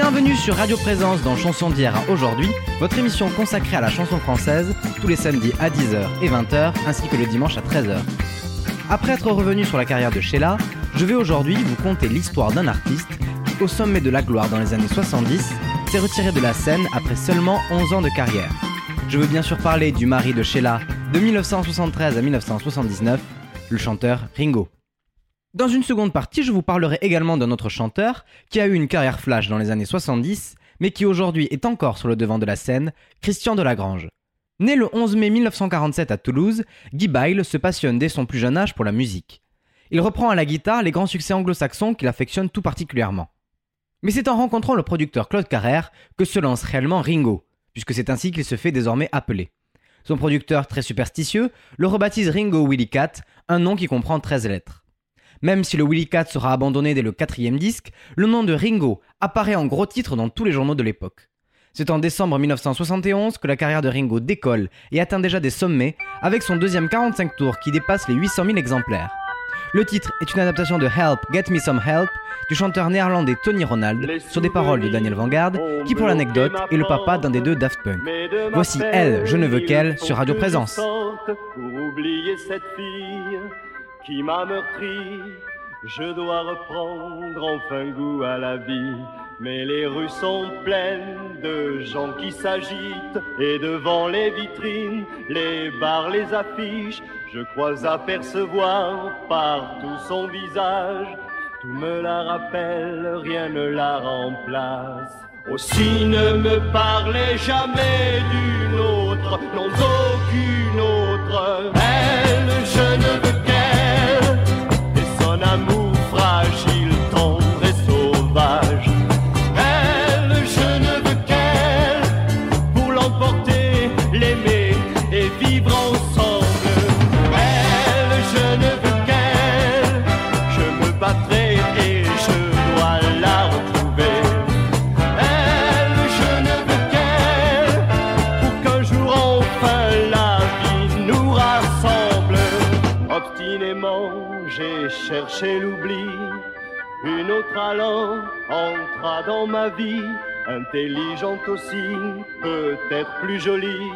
Bienvenue sur Radio Présence dans Chanson d'hier à aujourd'hui, votre émission consacrée à la chanson française, tous les samedis à 10h et 20h, ainsi que le dimanche à 13h. Après être revenu sur la carrière de Sheila, je vais aujourd'hui vous conter l'histoire d'un artiste qui, au sommet de la gloire dans les années 70, s'est retiré de la scène après seulement 11 ans de carrière. Je veux bien sûr parler du mari de Sheila de 1973 à 1979, le chanteur Ringo. Dans une seconde partie, je vous parlerai également d'un autre chanteur qui a eu une carrière flash dans les années 70, mais qui aujourd'hui est encore sur le devant de la scène, Christian Delagrange. Né le 11 mai 1947 à Toulouse, Guy Byle se passionne dès son plus jeune âge pour la musique. Il reprend à la guitare les grands succès anglo-saxons qu'il affectionne tout particulièrement. Mais c'est en rencontrant le producteur Claude Carrère que se lance réellement Ringo, puisque c'est ainsi qu'il se fait désormais appeler. Son producteur, très superstitieux, le rebaptise Ringo Willy Cat, un nom qui comprend 13 lettres. Même si le Willy Cat sera abandonné dès le quatrième disque, le nom de Ringo apparaît en gros titre dans tous les journaux de l'époque. C'est en décembre 1971 que la carrière de Ringo décolle et atteint déjà des sommets avec son deuxième 45 tours qui dépasse les 800 000 exemplaires. Le titre est une adaptation de Help, Get Me Some Help du chanteur néerlandais Tony Ronald sur des paroles de Daniel Vanguard qui pour l'anecdote est le papa d'un des deux Daft Punk. Voici Elle, je ne veux qu'elle sur Radio Présence qui m'a meurtri. Je dois reprendre enfin goût à la vie. Mais les rues sont pleines de gens qui s'agitent et devant les vitrines, les bars, les affiches, je crois apercevoir partout son visage. Tout me la rappelle, rien ne la remplace. Aussi ne me parlez jamais d'une autre, non d'aucune autre. Elle, je ne veux chercher l'oubli. Une autre allant entra dans ma vie, intelligente aussi, peut-être plus jolie.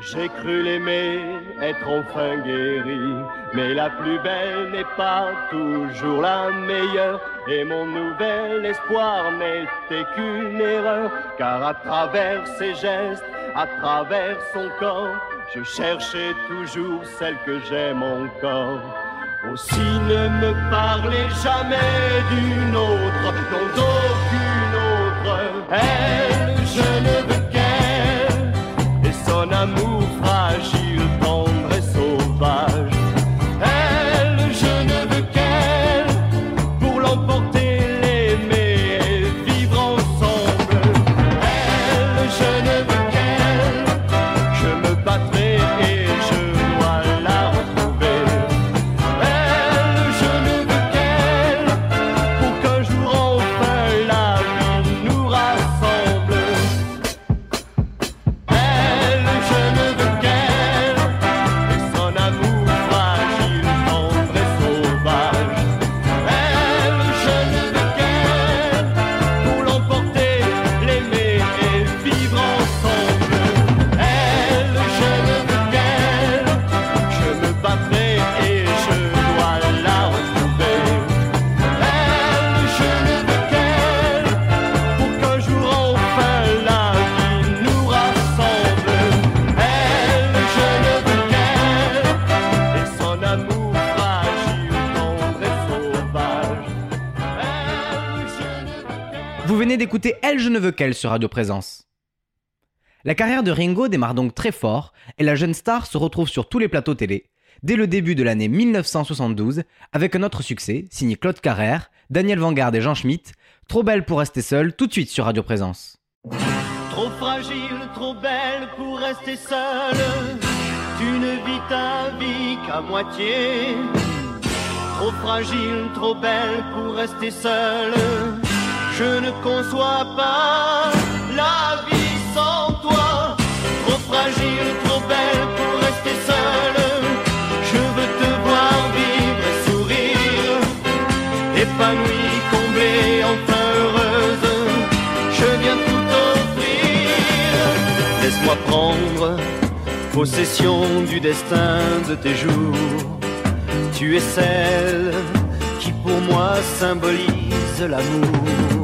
J'ai cru l'aimer, être enfin guéri, mais la plus belle n'est pas toujours la meilleure, et mon nouvel espoir n'était qu'une erreur, car à travers ses gestes, à travers son corps, je cherchais toujours celle que j'aime encore. Aussi ne me parlez jamais d'une autre, non d'aucune autre. Elle, je ne veux qu'elle, et son amour ne veux qu'elle sur Radio Présence? La carrière de Ringo démarre donc très fort et la jeune star se retrouve sur tous les plateaux télé dès le début de l'année 1972 avec un autre succès signé Claude Carrère, Daniel Vanguard et Jean Schmitt, Trop belle pour rester seule tout de suite sur Radio Présence. Trop fragile, trop belle pour rester seule, tu ne vis ta vie qu'à moitié. Trop fragile, trop belle pour rester seule je ne conçois pas la vie sans toi, trop fragile, trop belle pour rester seule. Je veux te voir vivre et sourire, épanouie, comblée, enfin heureuse. Je viens tout offrir. Laisse-moi prendre possession du destin de tes jours. Tu es celle qui pour moi symbolise l'amour.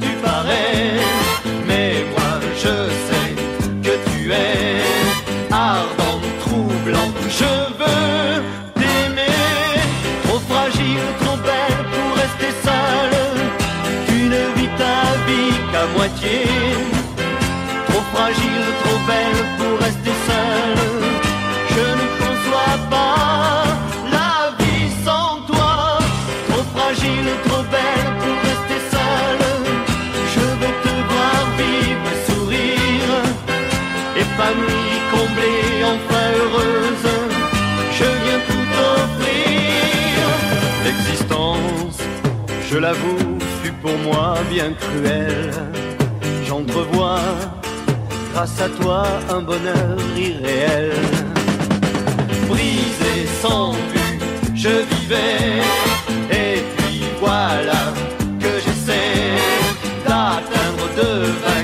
Tu parais, l'avoue, fut pour moi bien cruelle. J'entrevois, grâce à toi, un bonheur irréel. Brisé, sans but, je vivais. Et puis voilà que j'essaie d'atteindre, de.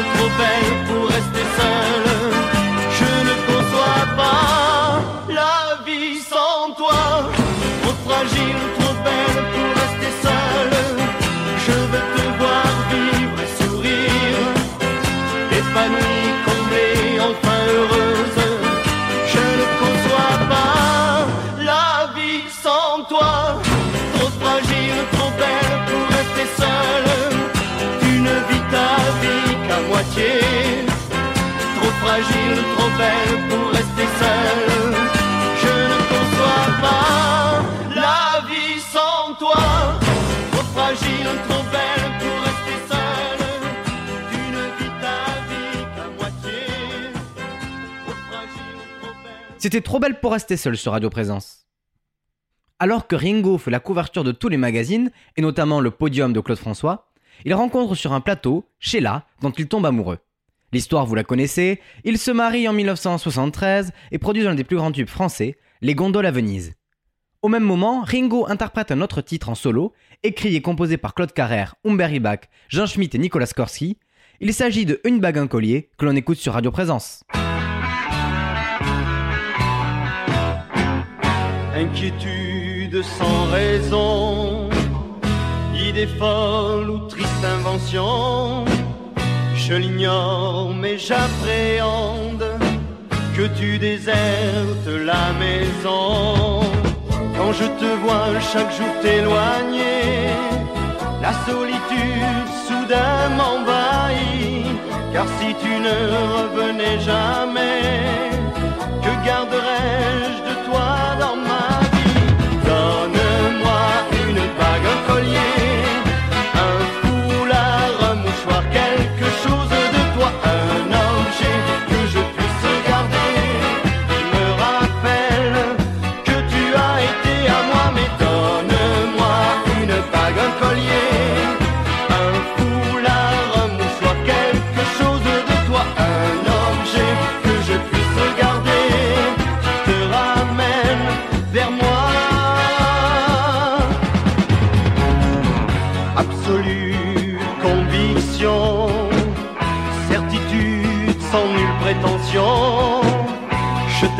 Fragile, trop belle Trop fragile, trop belle pour rester seule. Je ne conçois pas la vie sans toi. Trop fragile, trop belle pour rester seule. Tu ne ta vie qu'à moitié. Trop fragile, trop belle. C'était trop belle pour rester seule sur Radio Présence. Alors que Ringo fait la couverture de tous les magazines, et notamment le podium de Claude François, il rencontre sur un plateau Sheila, dont il tombe amoureux. L'histoire, vous la connaissez, ils se marient en 1973 et produisent l'un des plus grands tubes français, Les Gondoles à Venise. Au même moment, Ringo interprète un autre titre en solo, écrit et composé par Claude Carrère, Humbert Bach, Jean Schmitt et Nicolas Skorsky. Il s'agit de Une bague, un collier, que l'on écoute sur Radio Présence. Inquiétude sans raison, idée folle ou je l'ignore mais j'appréhende que tu désertes la maison. Quand je te vois chaque jour t'éloigner, la solitude soudain m'envahit, car si tu ne revenais jamais, que garderais-je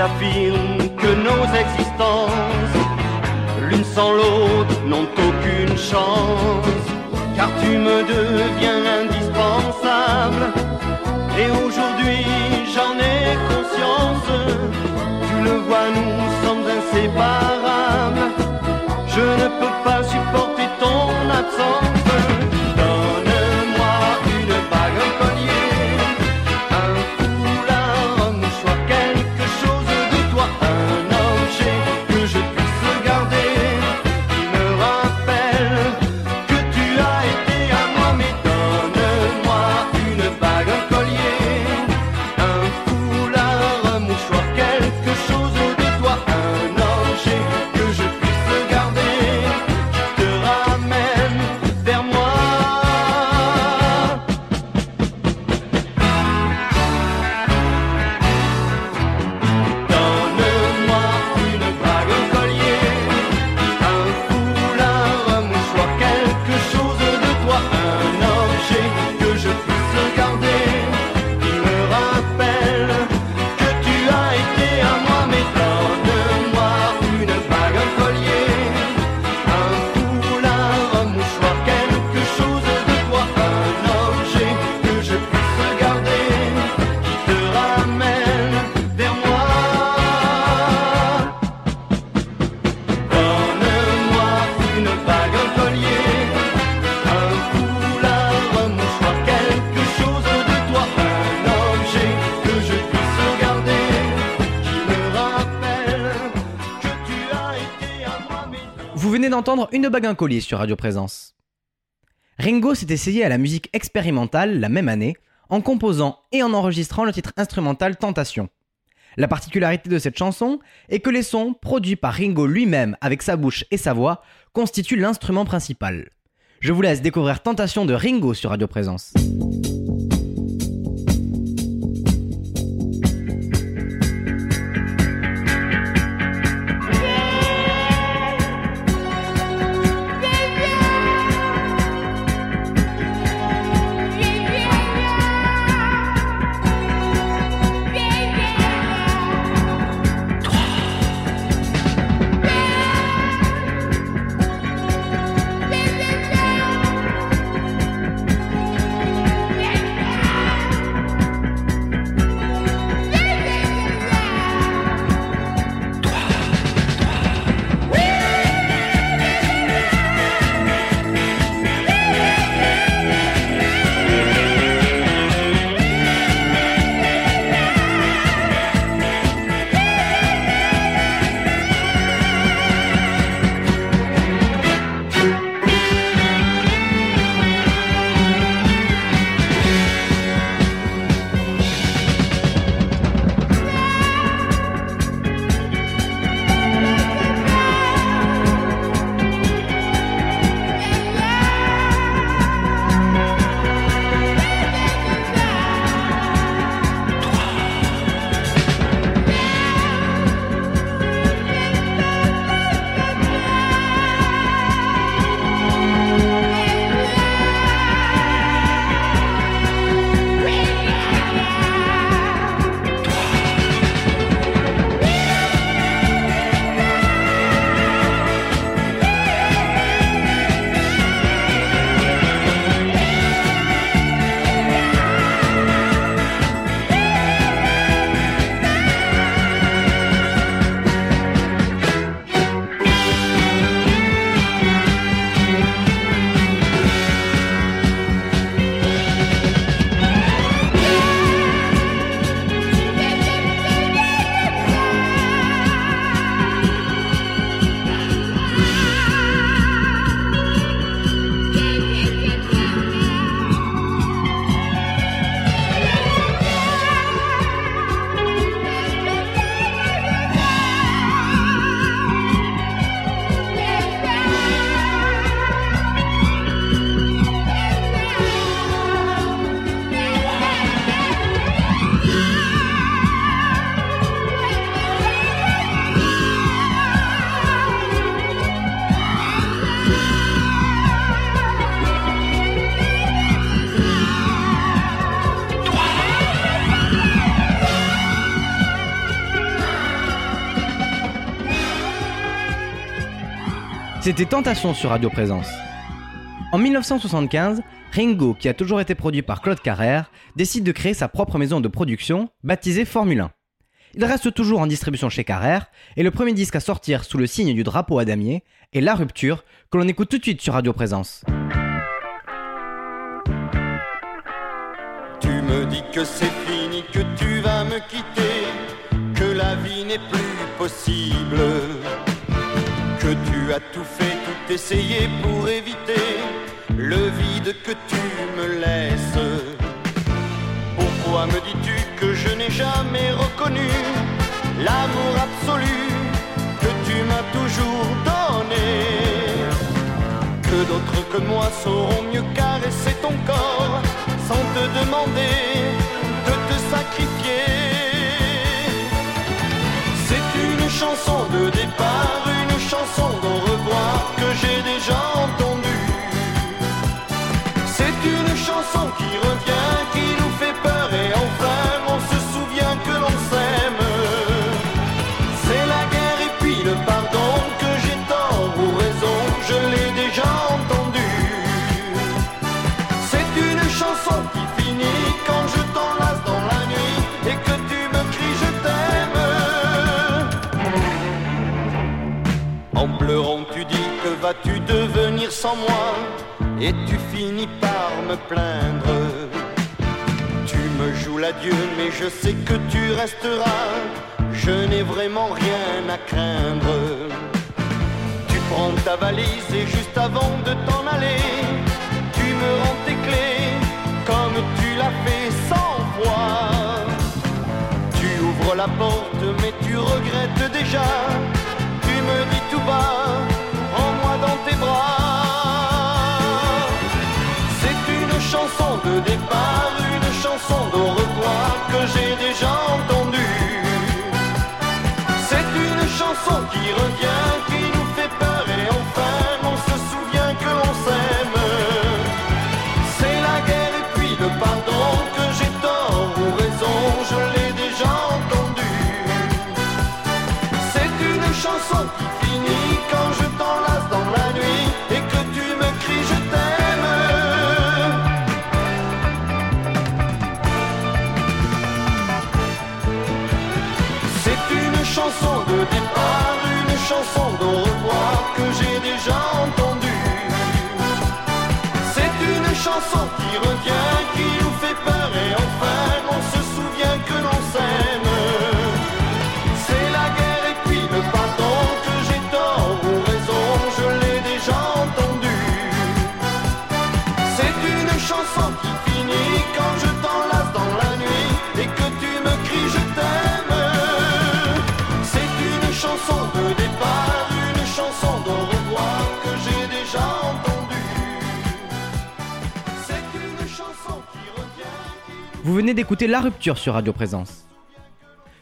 Je t'affirme que nos existences, l'une sans l'autre, n'ont aucune chance. Car tu me deviens indispensable. Et aujourd'hui j'en ai conscience. Tu le vois, nous sommes inséparables. Je ne peux pas supporter ton absence. Une bague un sur Radio Présence. Ringo s'est essayé à la musique expérimentale la même année en composant et en enregistrant le titre instrumental Tentation. La particularité de cette chanson est que les sons, produits par Ringo lui-même avec sa bouche et sa voix, constituent l'instrument principal. Je vous laisse découvrir Tentation de Ringo sur Radio Présence. C'était Tentation sur Radio Présence. En 1975, Ringo, qui a toujours été produit par Claude Carrère, décide de créer sa propre maison de production, baptisée Formule 1. Il reste toujours en distribution chez Carrère, et le premier disque à sortir sous le signe du drapeau à damier est La Rupture, que l'on écoute tout de suite sur Radio Présence. Tu me dis que c'est fini, que tu vas me quitter, que la vie n'est plus possible que tu as tout fait, tout essayé pour éviter le vide que tu me laisses. Pourquoi me dis-tu que je n'ai jamais reconnu l'amour absolu que tu m'as toujours donné? Que d'autres que moi sauront mieux caresser ton corps sans te demander de te sacrifier? C'est une chanson de départ, sans moi et tu finis par me plaindre. Tu me joues l'adieu, mais je sais que tu resteras. Je n'ai vraiment rien à craindre. Tu prends ta valise et juste avant de t'en aller, tu me rends tes clés comme tu l'as fait sans fois. Tu ouvres la porte, mais tu regrettes déjà Vous venez d'écouter La Rupture sur Radio Présence.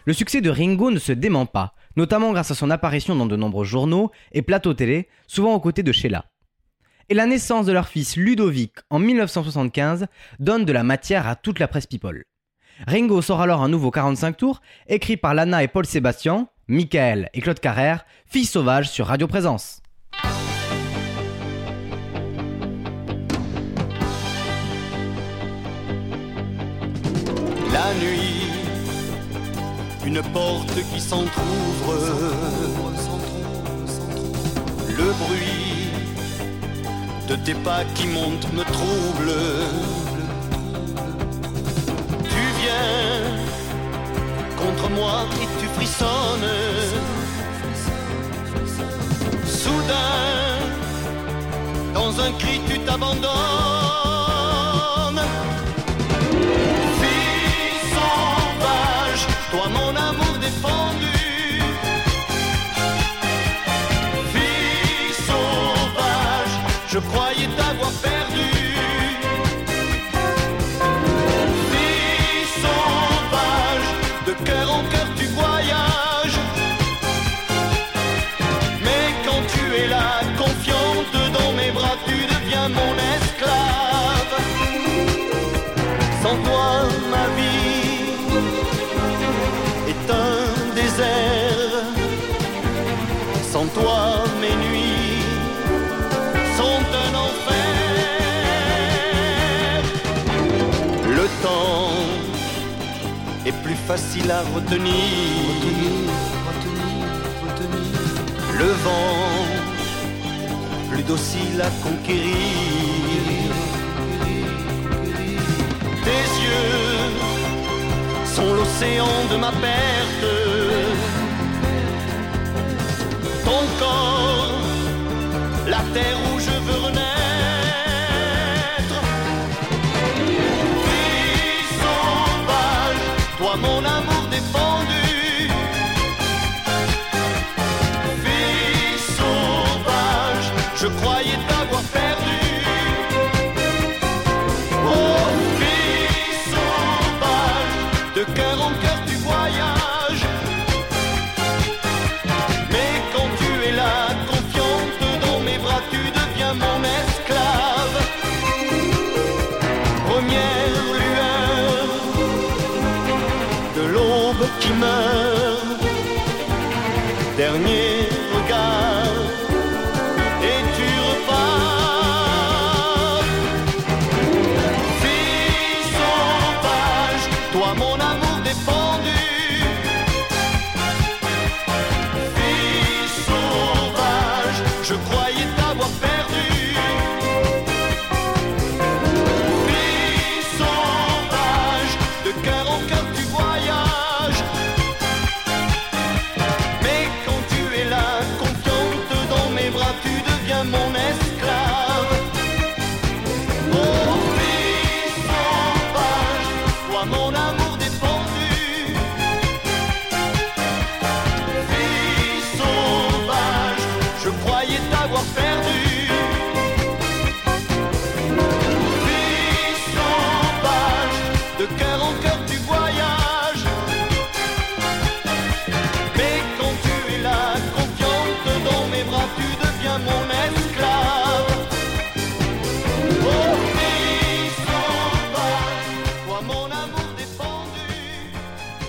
Le succès de Ringo ne se dément pas, notamment grâce à son apparition dans de nombreux journaux et plateaux télé, souvent aux côtés de Sheila. Et la naissance de leur fils Ludovic en 1975 donne de la matière à toute la presse people. Ringo sort alors un nouveau 45 tours, écrit par Lana et Paul Sébastien, Michael et Claude Carrère, Fille sauvage sur Radio Présence. une porte qui s'entr'ouvre. Le bruit de tes pas qui montent me trouble. Tu viens contre moi et tu frissonnes. Soudain, dans un cri, tu t'abandonnes. facile à retenir. Retenir, retenir. Le vent, plus docile à conquérir. Tes yeux sont l'océan de ma perte. Ton corps, la terre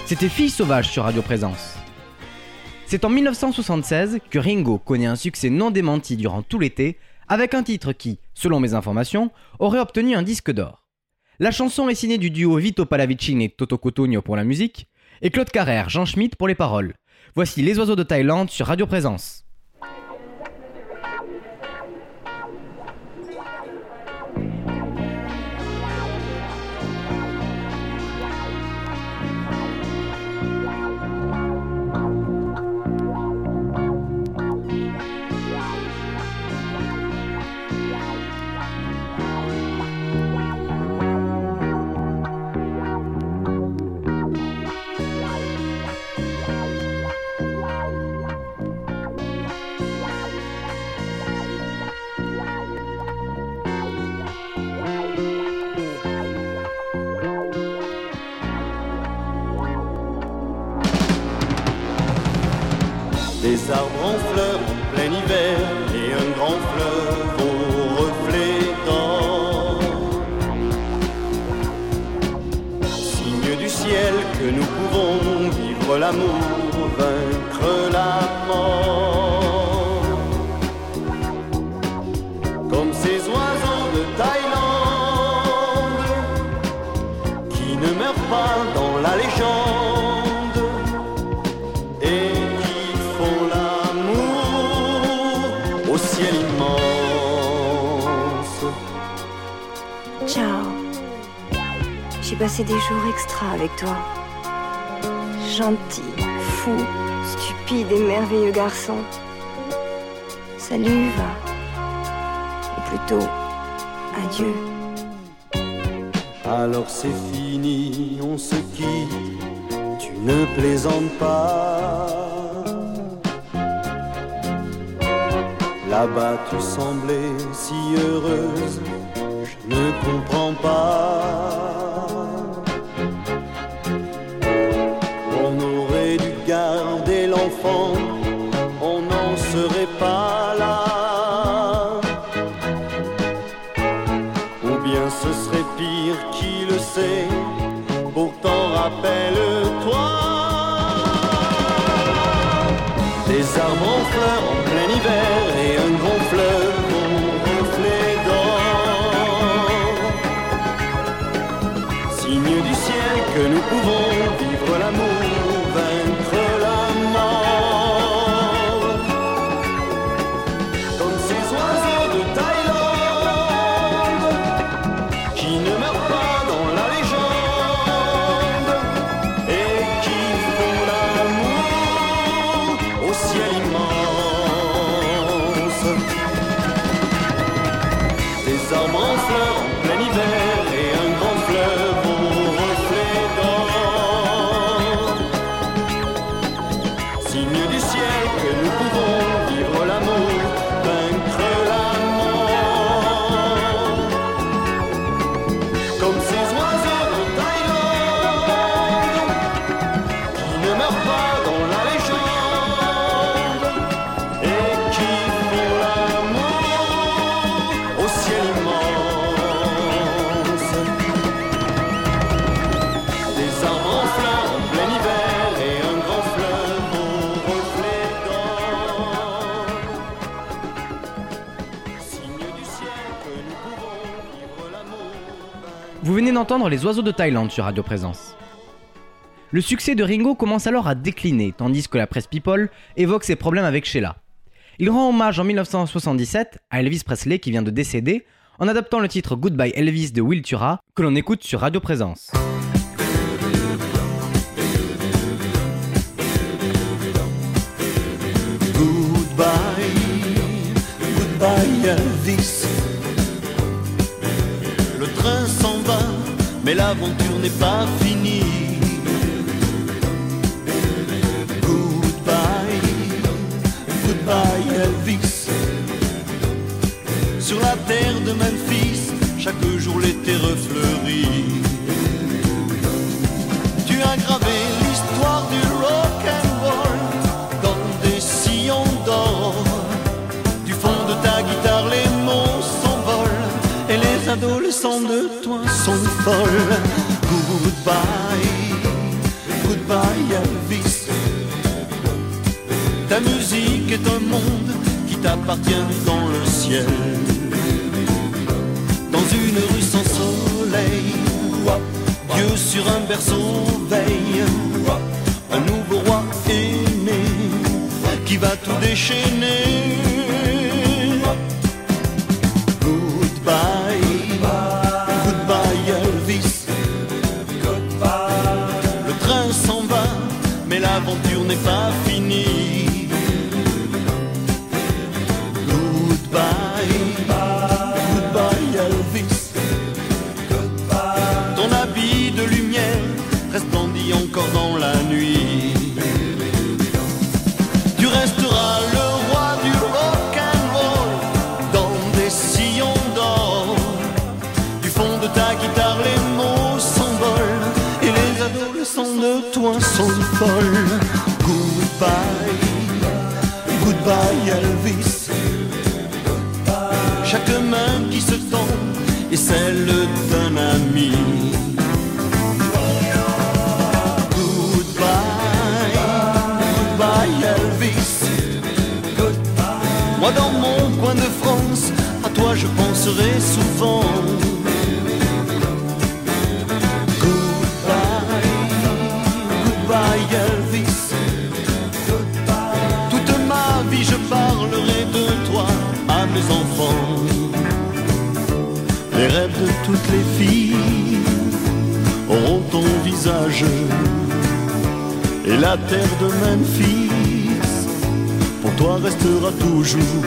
C'était Fille sauvage sur Radio Présence. C'est en 1976 que Ringo connaît un succès non démenti durant tout l'été avec un titre qui, selon mes informations, aurait obtenu un disque d'or. La chanson est signée du duo Vito Pallavicini et Toto Cotugno pour la musique et Claude Carrère, Jean Schmitt pour les paroles. Voici Les Oiseaux de Thaïlande sur Radio Présence. Des Ciao. J'ai passé des jours extra avec toi. Gentil, fou, stupide et merveilleux garçon. Salut, va. Ou plutôt, adieu. Alors c'est fini, on se quitte, tu ne plaisantes pas. Là-bas tu semblais si heureuse, ne comprends pas. Venez d'entendre Les Oiseaux de Thaïlande sur Radio Présence. Le succès de Ringo commence alors à décliner, tandis que la presse People évoque ses problèmes avec Sheila. Il rend hommage en 1977 à Elvis Presley qui vient de décéder en adaptant le titre Goodbye Elvis de Will Tura que l'on écoute sur Radio Présence. Mais l'aventure n'est pas finie. Goodbye, goodbye Elvis. Sur la terre de Memphis, chaque jour l'été refleurit. a gravé de toi sont folles. Goodbye, goodbye Elvis. Ta musique est un monde qui t'appartient dans le ciel. Dans une rue sans soleil, Dieu sur un berceau veille. Un nouveau roi est né qui va tout déchaîner. L'aventure n'est les filles auront ton visage. Et la terre de Memphis, pour toi restera toujours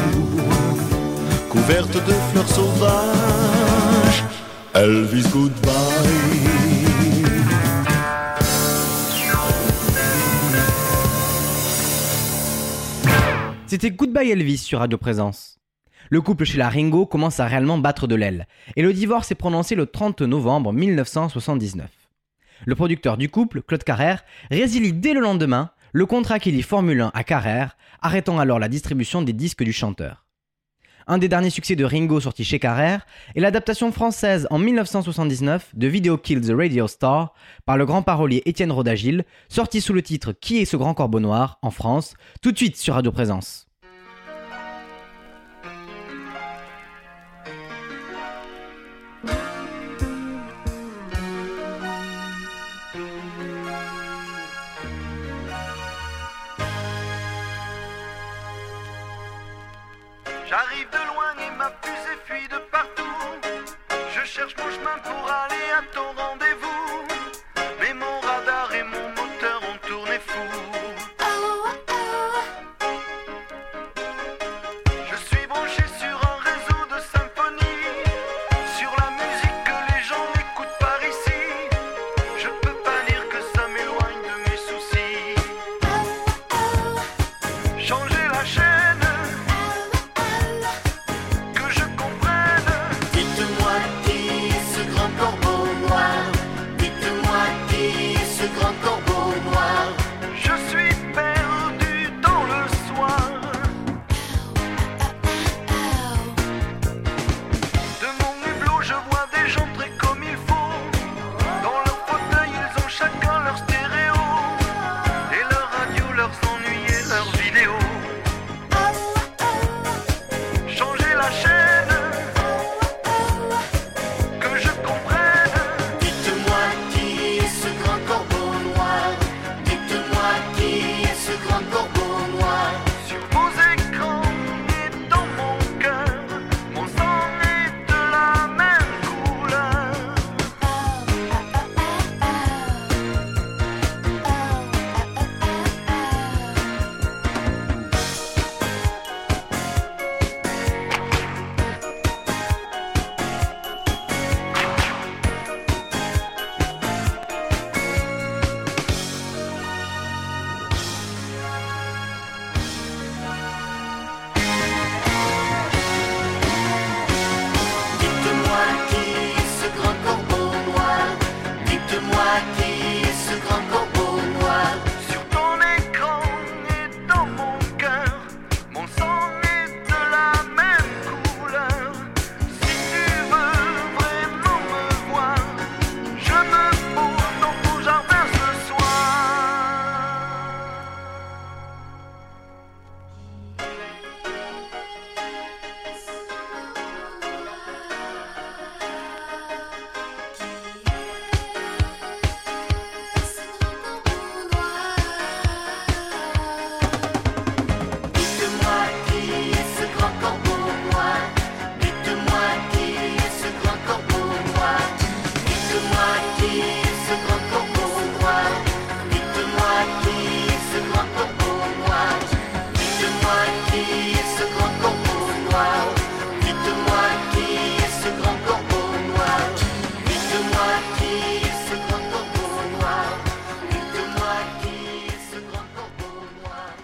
couverte de fleurs sauvages. Elvis, goodbye. C'était Goodbye Elvis sur Radio Présence. Le couple chez la Ringo commence à réellement battre de l'aile, et le divorce est prononcé le 30 novembre 1979. Le producteur du couple, Claude Carrère, résilie dès le lendemain le contrat qui lie Formule 1 à Carrère, arrêtant alors la distribution des disques du chanteur. Un des derniers succès de Ringo sorti chez Carrère est l'adaptation française en 1979 de Video Kill the Radio Star par le grand parolier Étienne Rodagil, sorti sous le titre Qui est ce grand corbeau noir en France, tout de suite sur Radio Présence. J'arrive de loin et ma fusée fuit de partout. Je cherche mon chemin pour aller à ton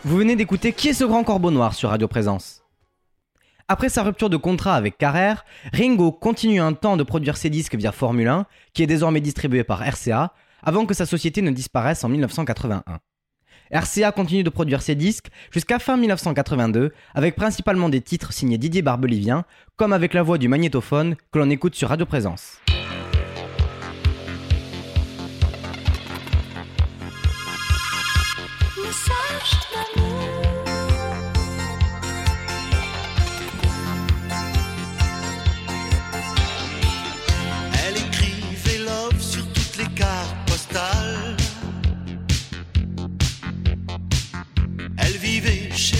Vous venez d'écouter Qui est ce grand corbeau noir sur Radio Présence? Après sa rupture de contrat avec Carrère, Ringo continue un temps de produire ses disques via Formule 1, qui est désormais distribué par RCA, avant que sa société ne disparaisse en 1981. RCA continue de produire ses disques jusqu'à fin 1982, avec principalement des titres signés Didier Barbelivien, comme avec la voix du magnétophone que l'on écoute sur Radio Présence.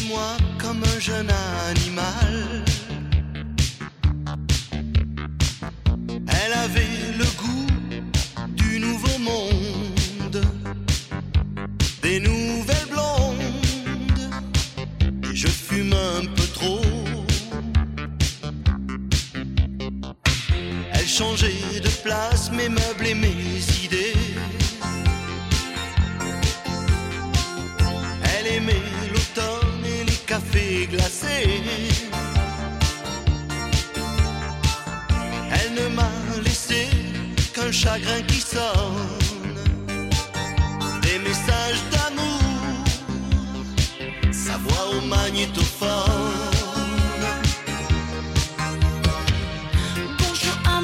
Moi comme un jeune animal. Elle avait le goût du nouveau monde, des nouvelles blondes. Et je fume un peu trop. Elle changeait de place mes meubles et mes glacés. Elle ne m'a laissé qu'un chagrin qui sonne. Des messages d'amour, sa voix au magnétophone. Bonjour à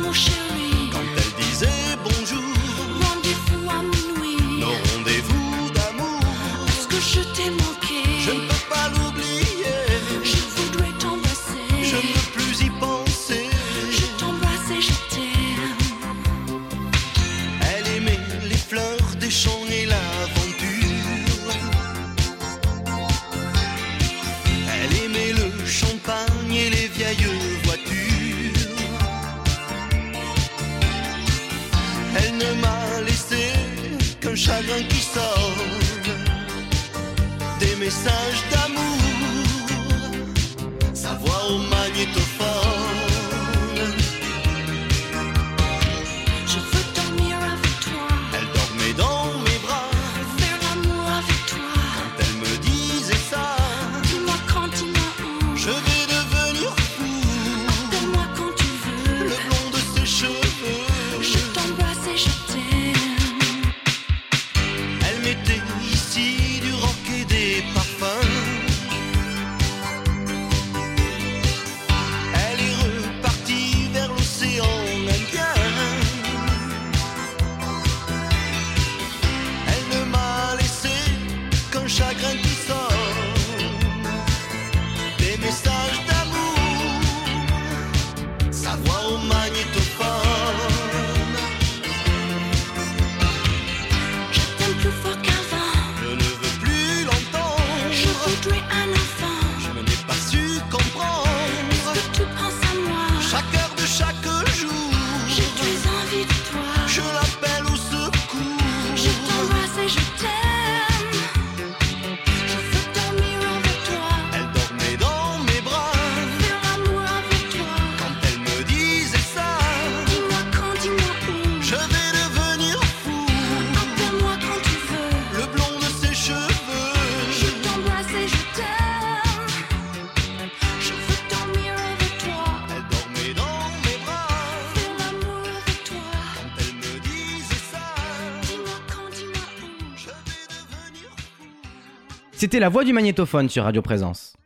C'était la voix du magnétophone sur Radio Présence.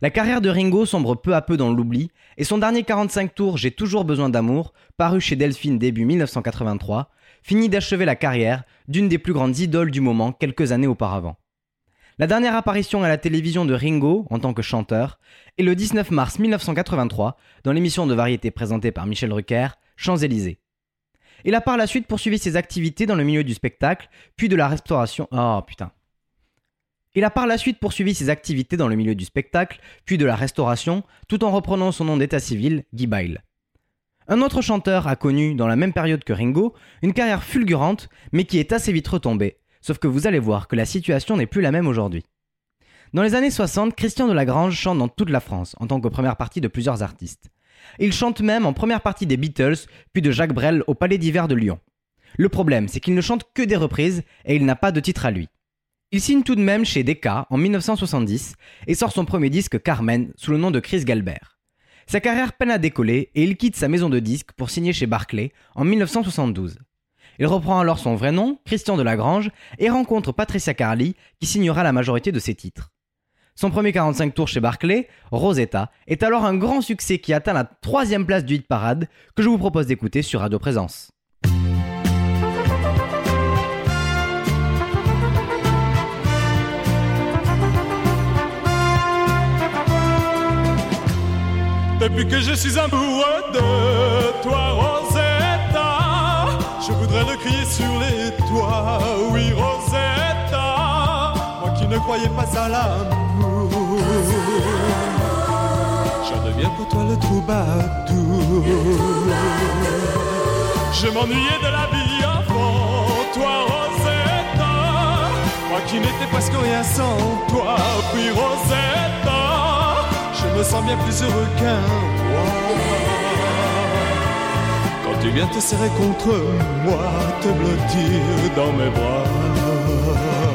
La carrière de Ringo sombre peu à peu dans l'oubli, et son dernier 45 tours J'ai toujours besoin d'amour, paru chez Delphine début 1983, finit d'achever la carrière d'une des plus grandes idoles du moment quelques années auparavant. La dernière apparition à la télévision de Ringo en tant que chanteur est le 19 mars 1983 dans l'émission de variété présentée par Michel Drucker, Champs-Élysées. Il a par la suite poursuivi ses activités dans le milieu du spectacle, puis de la restauration. Oh putain. Il a par la suite poursuivi ses activités dans le milieu du spectacle, puis de la restauration, tout en reprenant son nom d'état civil, Guy Byle. Un autre chanteur a connu, dans la même période que Ringo, une carrière fulgurante, mais qui est assez vite retombée, sauf que vous allez voir que la situation n'est plus la même aujourd'hui. Dans les années 60, Christian de Lagrange chante dans toute la France, en tant que première partie de plusieurs artistes. Il chante même en première partie des Beatles, puis de Jacques Brel au Palais d'hiver de Lyon. Le problème, c'est qu'il ne chante que des reprises et il n'a pas de titre à lui. Il signe tout de même chez Decca en 1970 et sort son premier disque Carmen sous le nom de Chris Galbert. Sa carrière peine à décoller et il quitte sa maison de disques pour signer chez Barclay en 1972. Il reprend alors son vrai nom, Christian Delagrange, et rencontre Patricia Carly qui signera la majorité de ses titres. Son premier 45 tours chez Barclay, Rosetta, est alors un grand succès qui atteint la troisième place du hit parade que je vous propose d'écouter sur Radio Présence. Depuis que je suis amoureux de toi, Rosetta, je voudrais le crier sur les toits. Oui, Rosetta, moi qui ne croyais pas à l'amour. Je deviens pour toi le troubadour. Je m'ennuyais de la vie avant toi, Rosetta, moi qui n'étais presque rien sans toi. Puis, Rosetta, me sens bien plus heureux qu'un roi. Quand tu viens te serrer contre moi, te blottir dans mes bras.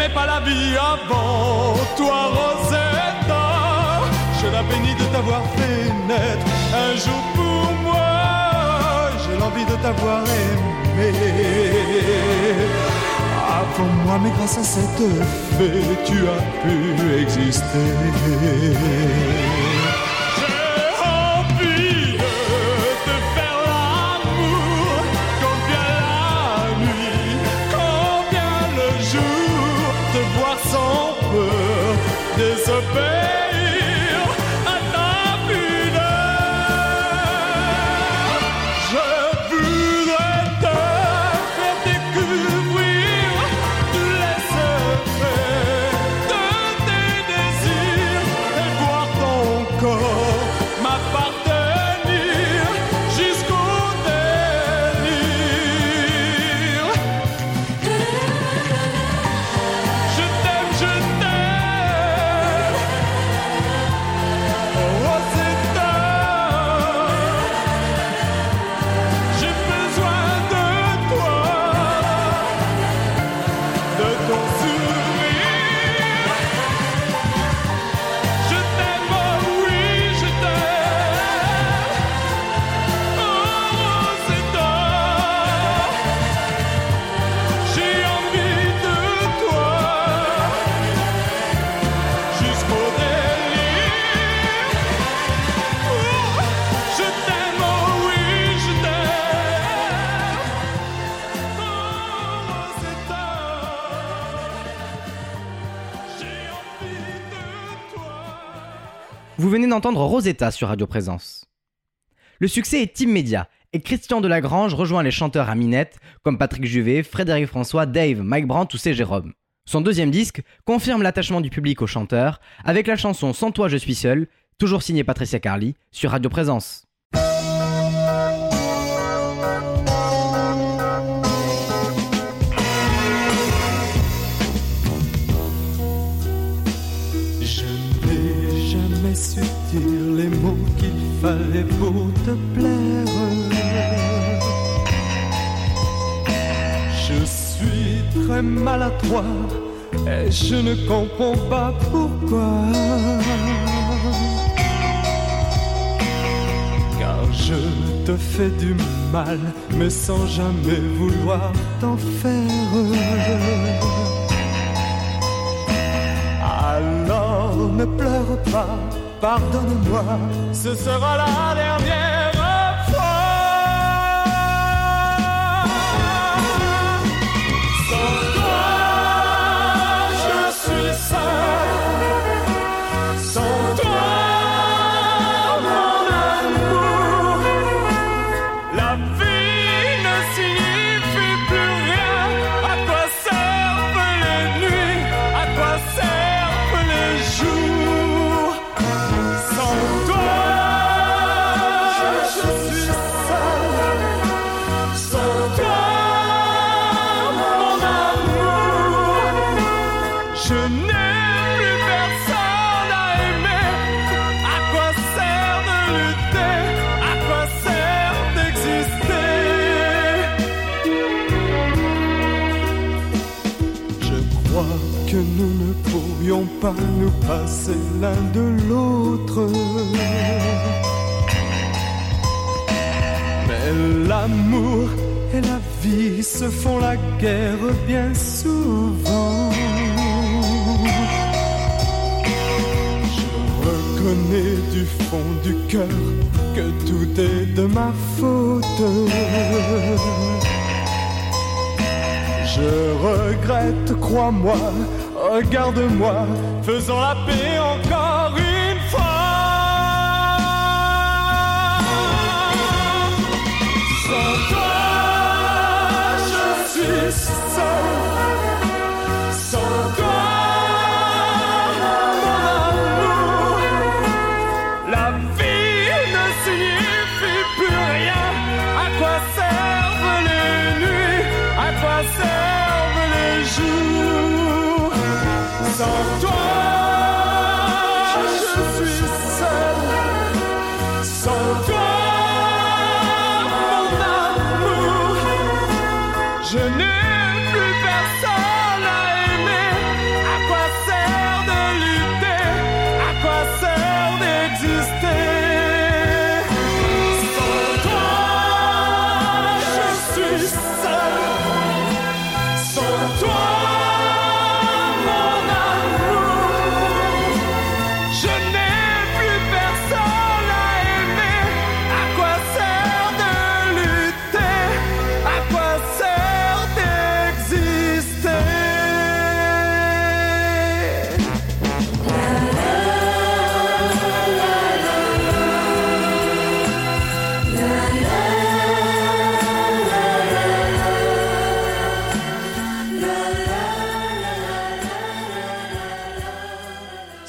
N'aimais pas la vie avant toi, Rosetta, je la bénis de t'avoir fait naître un jour pour moi. J'ai l'envie de t'avoir aimé. Avant moi, mais grâce à cette fée, tu as pu exister. Vous venez d'entendre Rosetta sur Radio Présence. Le succès est immédiat et Christian Delagrange rejoint les chanteurs à minette comme Patrick Juvet, Frédéric François, Dave, Mike Brandt ou C. Jérôme. Son deuxième disque confirme l'attachement du public au chanteur avec la chanson Sans toi je suis seul, toujours signée Patricia Carly, sur Radio Présence. Dire les mots qu'il fallait pour te plaire. Je suis très maladroit et je ne comprends pas pourquoi. Car je te fais du mal, mais sans jamais vouloir t'en faire. Alors ne pleure pas, pardonne-moi, ce sera la dernière passer l'un de l'autre. Mais l'amour et la vie se font la guerre bien souvent. Je reconnais du fond du cœur que tout est de ma faute. Je regrette, crois-moi, regarde-moi, faisons la paix encore une fois. Sans toi, je suis seul.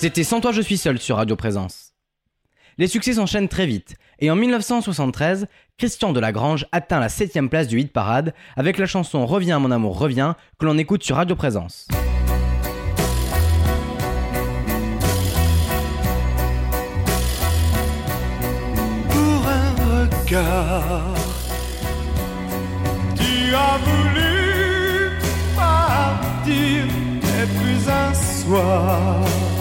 C'était Sans toi je suis seul sur Radio Présence. Les succès s'enchaînent très vite, et en 1973, Christian Delagrange atteint la 7ème place du hit parade avec la chanson Reviens mon amour reviens que l'on écoute sur Radio Présence. pour un regard. Tu as voulu partir, plus un soir.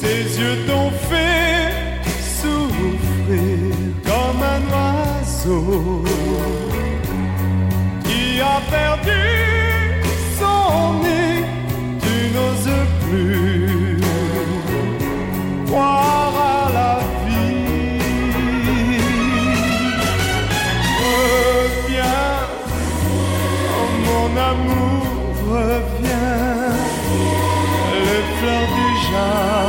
Ses yeux t'ont fait souffrir comme un oiseau qui a perdu son nid. Tu n'oses plus croire à la vie. Reviens, oh mon amour, reviens. Les fleurs du jardin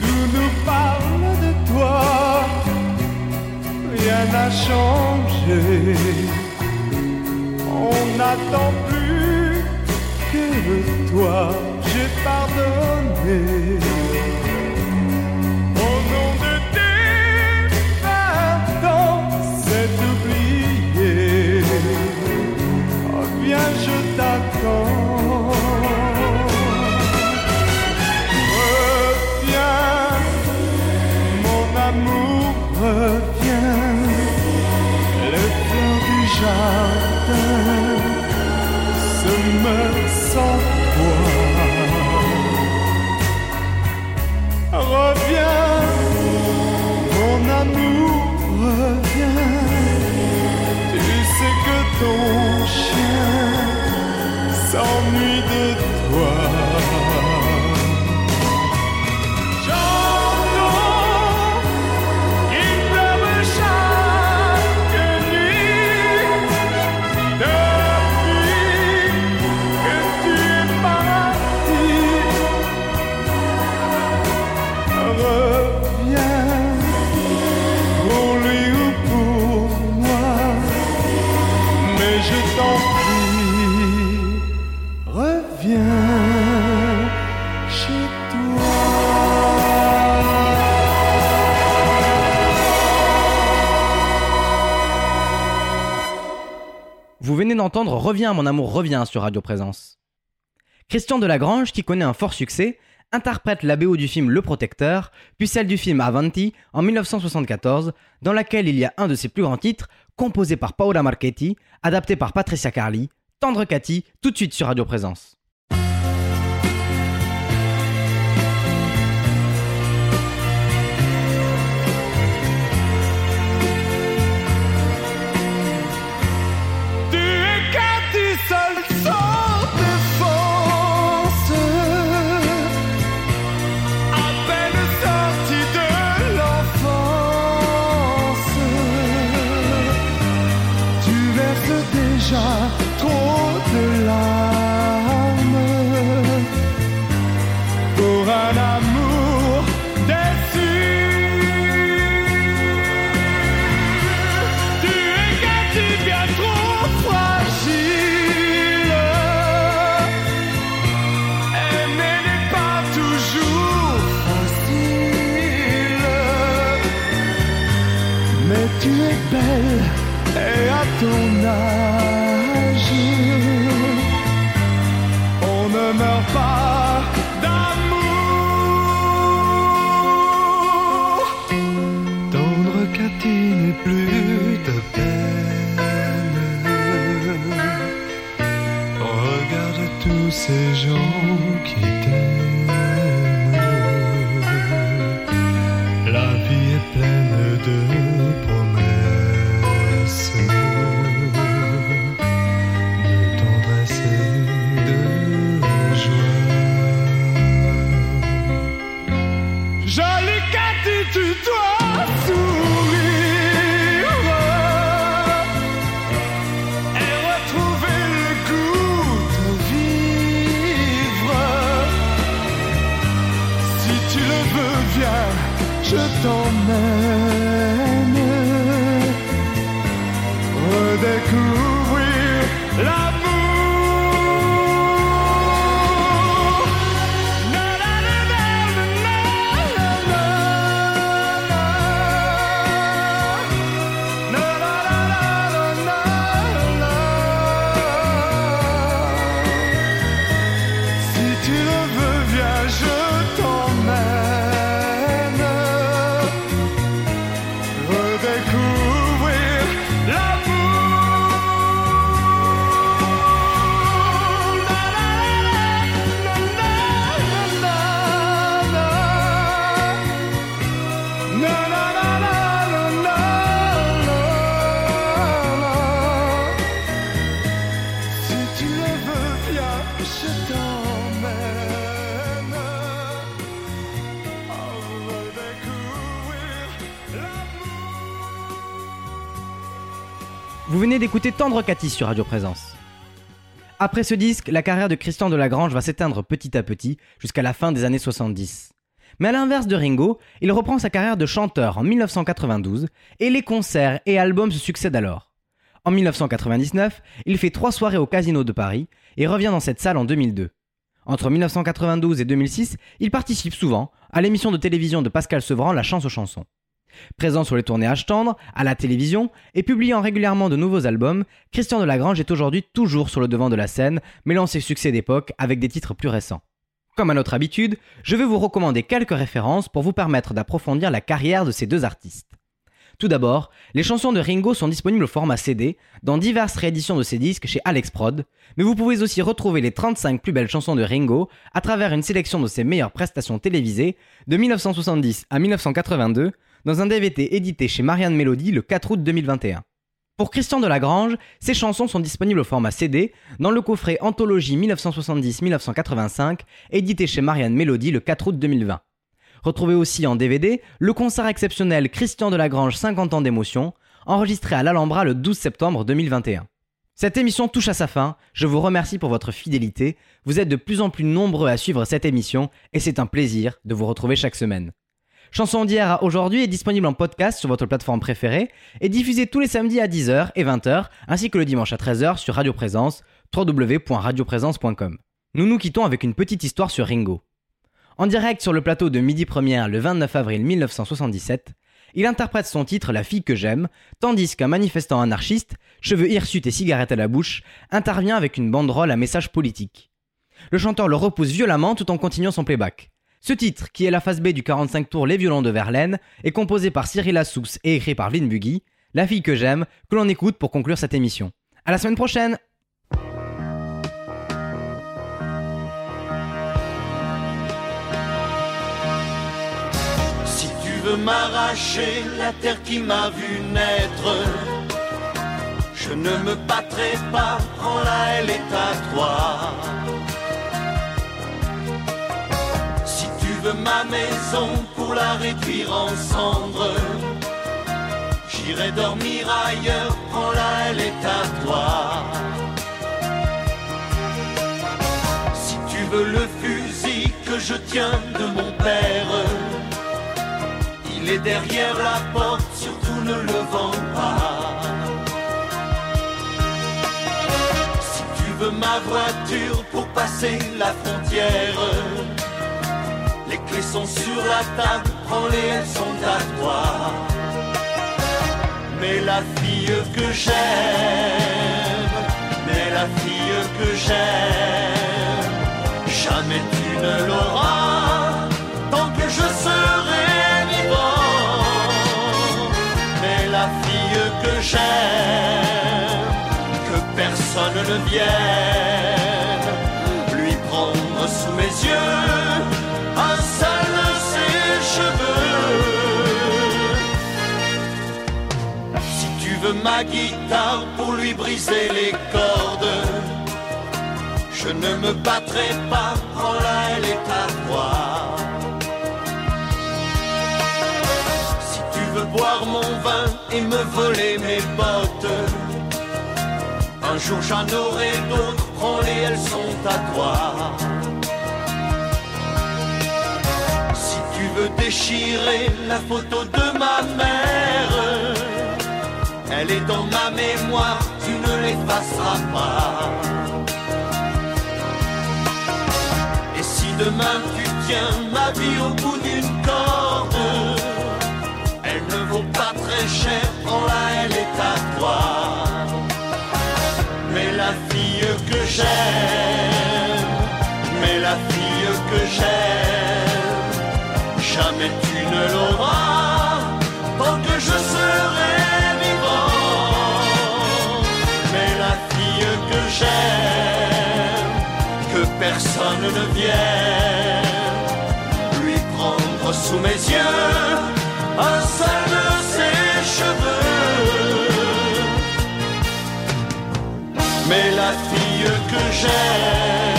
tout nous parle de toi, rien n'a changé. On n'attend plus que toi, j'ai pardonné. Reviens mon amour revient sur Radio Présence. Christian Delagrange, qui connaît un fort succès, interprète la BO du film Le Protecteur, puis celle du film Avanti en 1974, dans laquelle il y a un de ses plus grands titres, composé par Paola Marchetti, adapté par Patricia Carli, Tendre Cathy, tout de suite sur Radio Présence. D'écouter Tendre Cathy sur Radio Présence. Après ce disque, la carrière de Christian Delagrange va s'éteindre petit à petit jusqu'à la fin des années 70. Mais à l'inverse de Ringo, il reprend sa carrière de chanteur en 1992 et les concerts et albums se succèdent alors. En 1999, il fait trois soirées au Casino de Paris et revient dans cette salle en 2002. Entre 1992 et 2006, il participe souvent à l'émission de télévision de Pascal Sevran La Chance aux chansons. Présent sur les tournages tendres, à la télévision et publiant régulièrement de nouveaux albums, Christian Delagrange est aujourd'hui toujours sur le devant de la scène, mêlant ses succès d'époque avec des titres plus récents. Comme à notre habitude, je vais vous recommander quelques références pour vous permettre d'approfondir la carrière de ces deux artistes. Tout d'abord, les chansons de Ringo sont disponibles au format CD dans diverses rééditions de ses disques chez Alex Prod, mais vous pouvez aussi retrouver les 35 plus belles chansons de Ringo à travers une sélection de ses meilleures prestations télévisées de 1970 à 1982 dans un DVD édité chez Marianne Melody le 4 août 2021. Pour Christian Delagrange, ces chansons sont disponibles au format CD dans le coffret Anthologie 1970-1985 édité chez Marianne Melody le 4 août 2020. Retrouvez aussi en DVD le concert exceptionnel Christian Delagrange 50 ans d'émotion, enregistré à l'Alhambra le 12 septembre 2021. Cette émission touche à sa fin, je vous remercie pour votre fidélité, vous êtes de plus en plus nombreux à suivre cette émission et c'est un plaisir de vous retrouver chaque semaine. Chanson d'hier à aujourd'hui est disponible en podcast sur votre plateforme préférée et diffusée tous les samedis à 10h et 20h ainsi que le dimanche à 13h sur Radio Présence, www.radioprésence.com. Nous nous quittons avec une petite histoire sur Ringo. En direct sur le plateau de Midi Première le 29 avril 1977, Il interprète son titre La fille que j'aime, tandis qu'un manifestant anarchiste, cheveux hirsutes et cigarette à la bouche, intervient avec une banderole à message politique. Le chanteur le repousse violemment tout en continuant son playback. Ce titre, qui est la phase B du 45 tours Les Violons de Verlaine, est composé par Cyril Assous et écrit par Vin Buggy, La fille que j'aime, que l'on écoute pour conclure cette émission. À la semaine prochaine Si tu veux m'arracher la terre qui m'a vu naître, je ne me battrai pas, prends-la, elle est à toi. Veux ma maison pour la réduire en cendres, j'irai dormir ailleurs, prends-la, elle est à toi. Si tu veux le fusil que je tiens de mon père, il est derrière la porte, surtout ne le vends pas. Si tu veux ma voiture pour passer la frontière, sont sur la table, prends-les, elles sont à toi. Mais la fille que j'aime, mais la fille que j'aime, jamais tu ne l'auras tant que je serai vivant. Mais la fille que j'aime, que personne ne vienne lui prendre sous mes yeux Ma guitare pour lui briser les cordes, je ne me battrai pas, prends-la, elle est à toi. Si tu veux boire mon vin et me voler mes bottes, un jour j'en aurai d'autres, prends-les, elles sont à toi. Si tu veux déchirer la photo de ma mère, elle est dans ma mémoire, tu ne l'effaceras pas. Et si demain tu tiens ma vie au bout d'une corde, elle ne vaut pas très cher, prends-la, elle est à toi. Mais la fille que j'aime, mais la fille que j'aime, jamais tu ne l'auras, tant que je serai j'aime, que personne ne vienne lui prendre sous mes yeux un seul de ses cheveux. Mais la fille que j'aime,